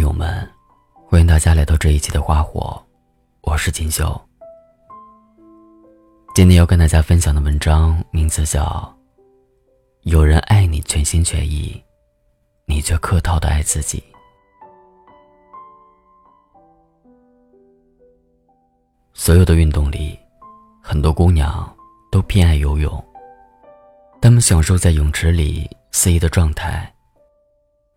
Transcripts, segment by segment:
听友们，欢迎大家来到这一期的花火，我是锦绣。今天要跟大家分享的文章名字叫《有人爱你全心全意，你却客套的爱自己》。所有的运动里，很多姑娘都偏爱游泳，她们享受在泳池里肆意的状态，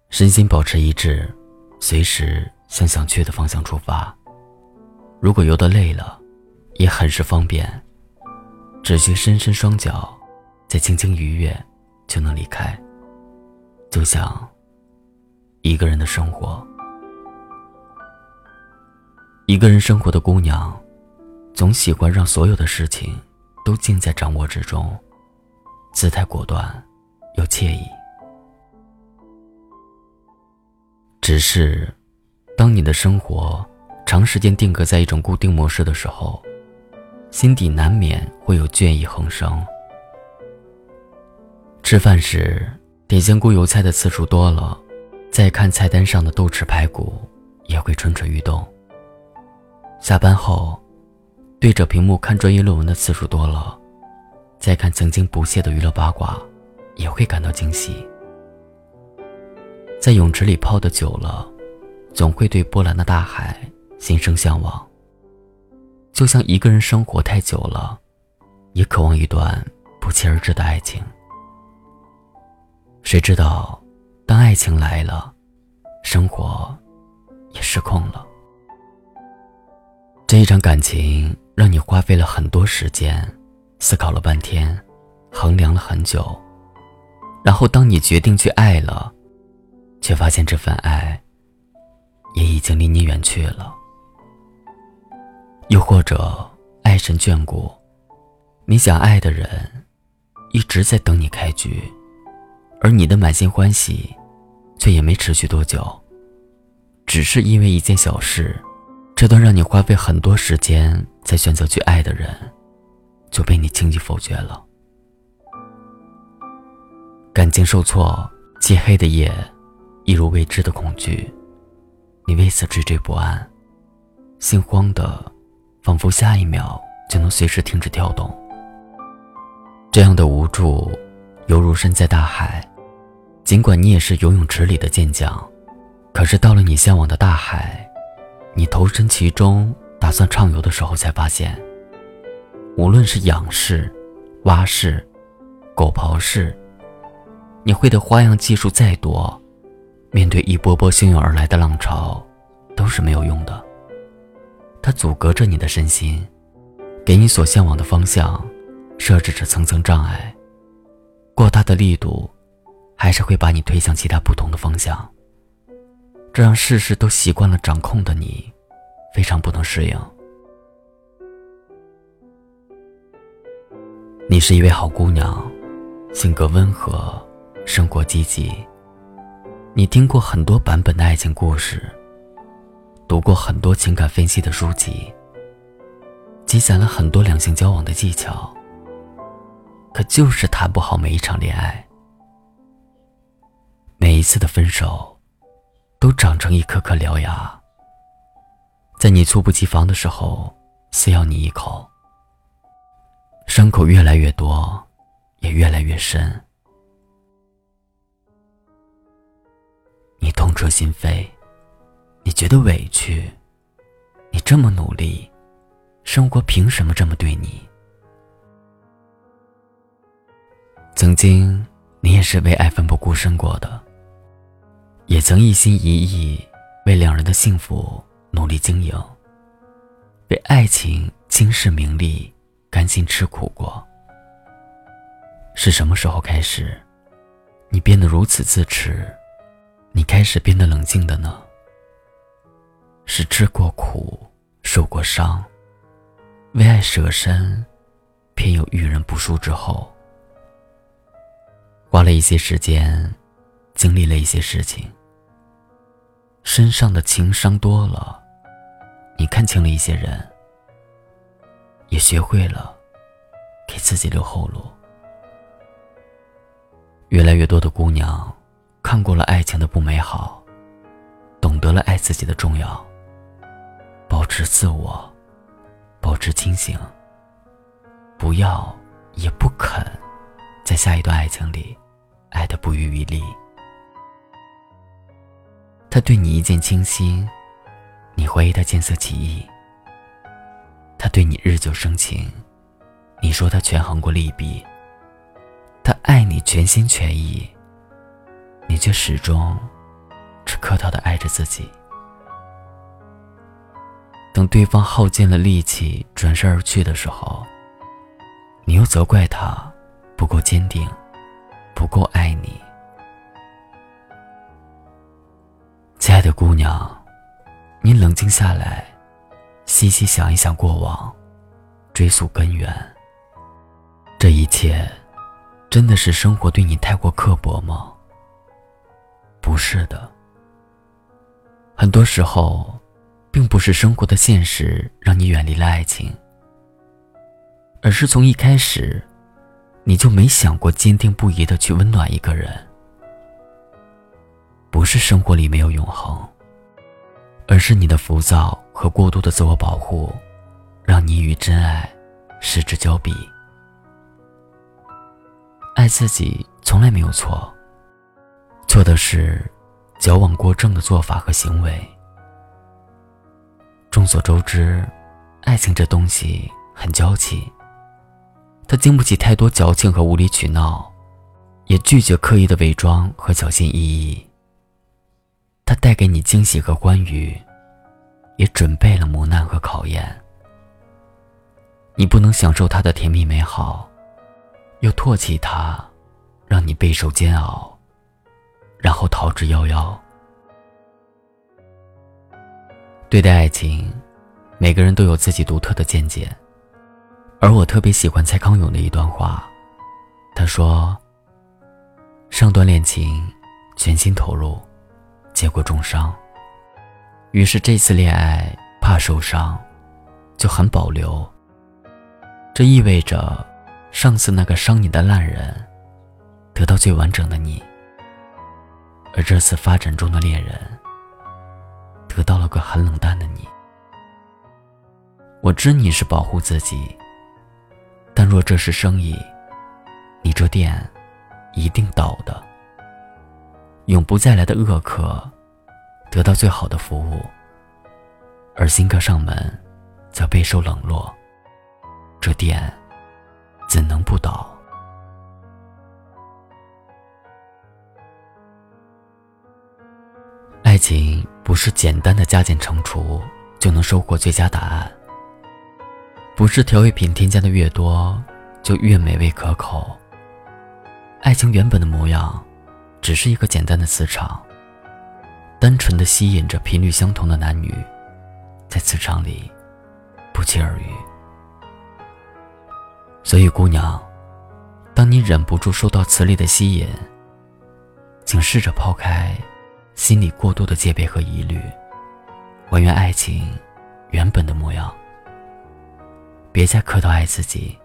身心保持一致。随时向想去的方向出发。如果游得累了，也很是方便，只需伸伸双脚，再轻轻愉悦，就能离开。就像一个人的生活，一个人生活的姑娘，总喜欢让所有的事情都尽在掌握之中，姿态果断又惬意。只是，当你的生活长时间定格在一种固定模式的时候，心底难免会有倦意横生。吃饭时点香菇油菜的次数多了，再看菜单上的豆豉排骨也会蠢蠢欲动。下班后，对着屏幕看专业论文的次数多了，再看曾经不屑的娱乐八卦，也会感到惊喜。在泳池里泡的久了，总会对波澜的大海心生向往。就像一个人生活太久了，也渴望一段不期而至的爱情。谁知道，当爱情来了，生活也失控了。这一场感情让你花费了很多时间，思考了半天，衡量了很久，然后当你决定去爱了。却发现这份爱，也已经离你远去了。又或者，爱神眷顾，你想爱的人，一直在等你开局，而你的满心欢喜，却也没持续多久。只是因为一件小事，这段让你花费很多时间才选择去爱的人，就被你轻易否决了。感情受挫，漆黑的夜。一如未知的恐惧，你为此惴惴不安，心慌的，仿佛下一秒就能随时停止跳动。这样的无助，犹如身在大海，尽管你也是游泳池里的健将，可是到了你向往的大海，你投身其中，打算畅游的时候，才发现，无论是仰式、蛙式、狗刨式，你会的花样技术再多。面对一波波汹涌而来的浪潮，都是没有用的。它阻隔着你的身心，给你所向往的方向设置着层层障碍。过大的力度，还是会把你推向其他不同的方向。这让事事都习惯了掌控的你，非常不能适应。你是一位好姑娘，性格温和，生活积极。你听过很多版本的爱情故事，读过很多情感分析的书籍，积攒了很多两性交往的技巧，可就是谈不好每一场恋爱。每一次的分手，都长成一颗颗獠牙，在你猝不及防的时候撕咬你一口，伤口越来越多，也越来越深。你痛彻心扉，你觉得委屈，你这么努力，生活凭什么这么对你？曾经你也是为爱奋不顾身过的，也曾一心一意为两人的幸福努力经营，为爱情轻视名利，甘心吃苦过。是什么时候开始，你变得如此自持？你开始变得冷静的呢？是吃过苦，受过伤，为爱舍身，偏又遇人不淑之后，花了一些时间，经历了一些事情，身上的情伤多了，你看清了一些人，也学会了给自己留后路。越来越多的姑娘。看过了爱情的不美好，懂得了爱自己的重要，保持自我，保持清醒，不要也不肯在下一段爱情里爱的不遗余力。他对你一见倾心，你怀疑他见色起意；他对你日久生情，你说他权衡过利弊。他爱你全心全意，你却始终只客套的爱着自己。等对方耗尽了力气转身而去的时候，你又责怪他不够坚定，不够爱你。亲爱的姑娘，你冷静下来，细细想一想过往，追溯根源，这一切。真的是生活对你太过刻薄吗？不是的。很多时候，并不是生活的现实让你远离了爱情，而是从一开始，你就没想过坚定不移的去温暖一个人。不是生活里没有永恒，而是你的浮躁和过度的自我保护，让你与真爱失之交臂。爱自己从来没有错，错的是矫枉过正的做法和行为。众所周知，爱情这东西很娇气，它经不起太多矫情和无理取闹，也拒绝刻意的伪装和小心翼翼。它带给你惊喜和欢愉，也准备了磨难和考验。你不能享受它的甜蜜美好。又唾弃它，让你备受煎熬，然后逃之夭夭。对待爱情，每个人都有自己独特的见解，而我特别喜欢蔡康永的一段话，他说：“上段恋情，全心投入，结果重伤。于是这次恋爱怕受伤，就很保留。这意味着。”上次那个伤你的烂人，得到最完整的你；而这次发展中的恋人，得到了个很冷淡的你。我知你是保护自己，但若这是生意，你这店一定倒的。永不再来的恶客，得到最好的服务，而新客上门，则备受冷落。这店。怎能不倒？情不是简单的加减乘除就能收获最佳答案，不是调味品添加的越多就越美味可口。爱情原本的模样，只是一个简单的磁场，单纯的吸引着频率相同的男女，在磁场里不期而遇。所以，姑娘，当你忍不住受到磁力的吸引，请试着抛开心里过多的戒备和疑虑，还原爱情原本的模样。别再客套爱自己，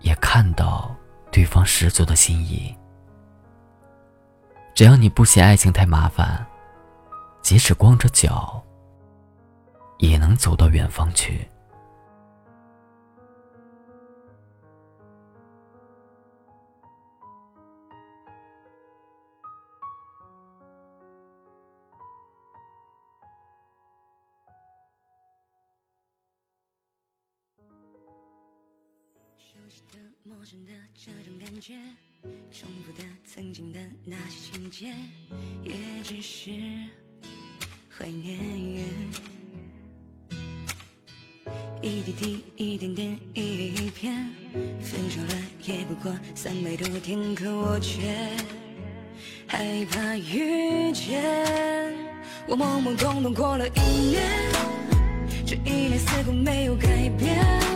也看到对方十足的心意。只要你不嫌爱情太麻烦，即使光着脚，也能走到远方去。熟悉的陌生的这种感觉，重复的曾经的那些情节，也只是怀念。一滴滴，一点点，一叶一片，分手了也不过三百多天，可我却害怕遇见。我懵懵懂懂过了一年，这一年似乎没有改变。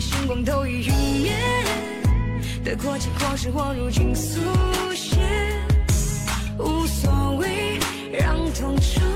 星光都已陨灭，得过且过是我如今速写，无所谓，让痛重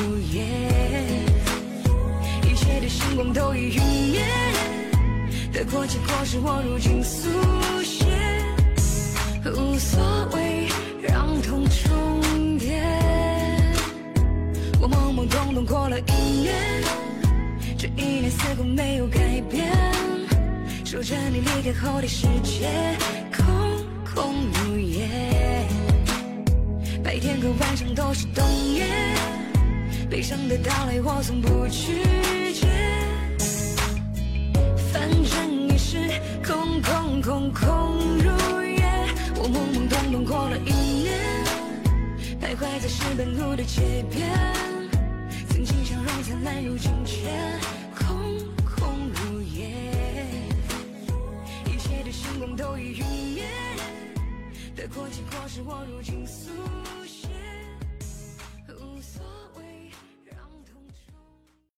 如也。一切的星光都已陨灭，得过且过是我如今速写，无所谓，让痛重叠。我懵懵懂懂过了一年，这一年似乎没有改变。守着你离开后的世界，空空如也。白天和晚上都是冬夜，悲伤的到来我从不拒绝。反正也是空空空空如也。我懵懵懂懂过了一年，徘徊在石板路的街边，曾经笑容灿烂，如今却空空如也。一切的星光都已陨灭，得过且过是我如今速。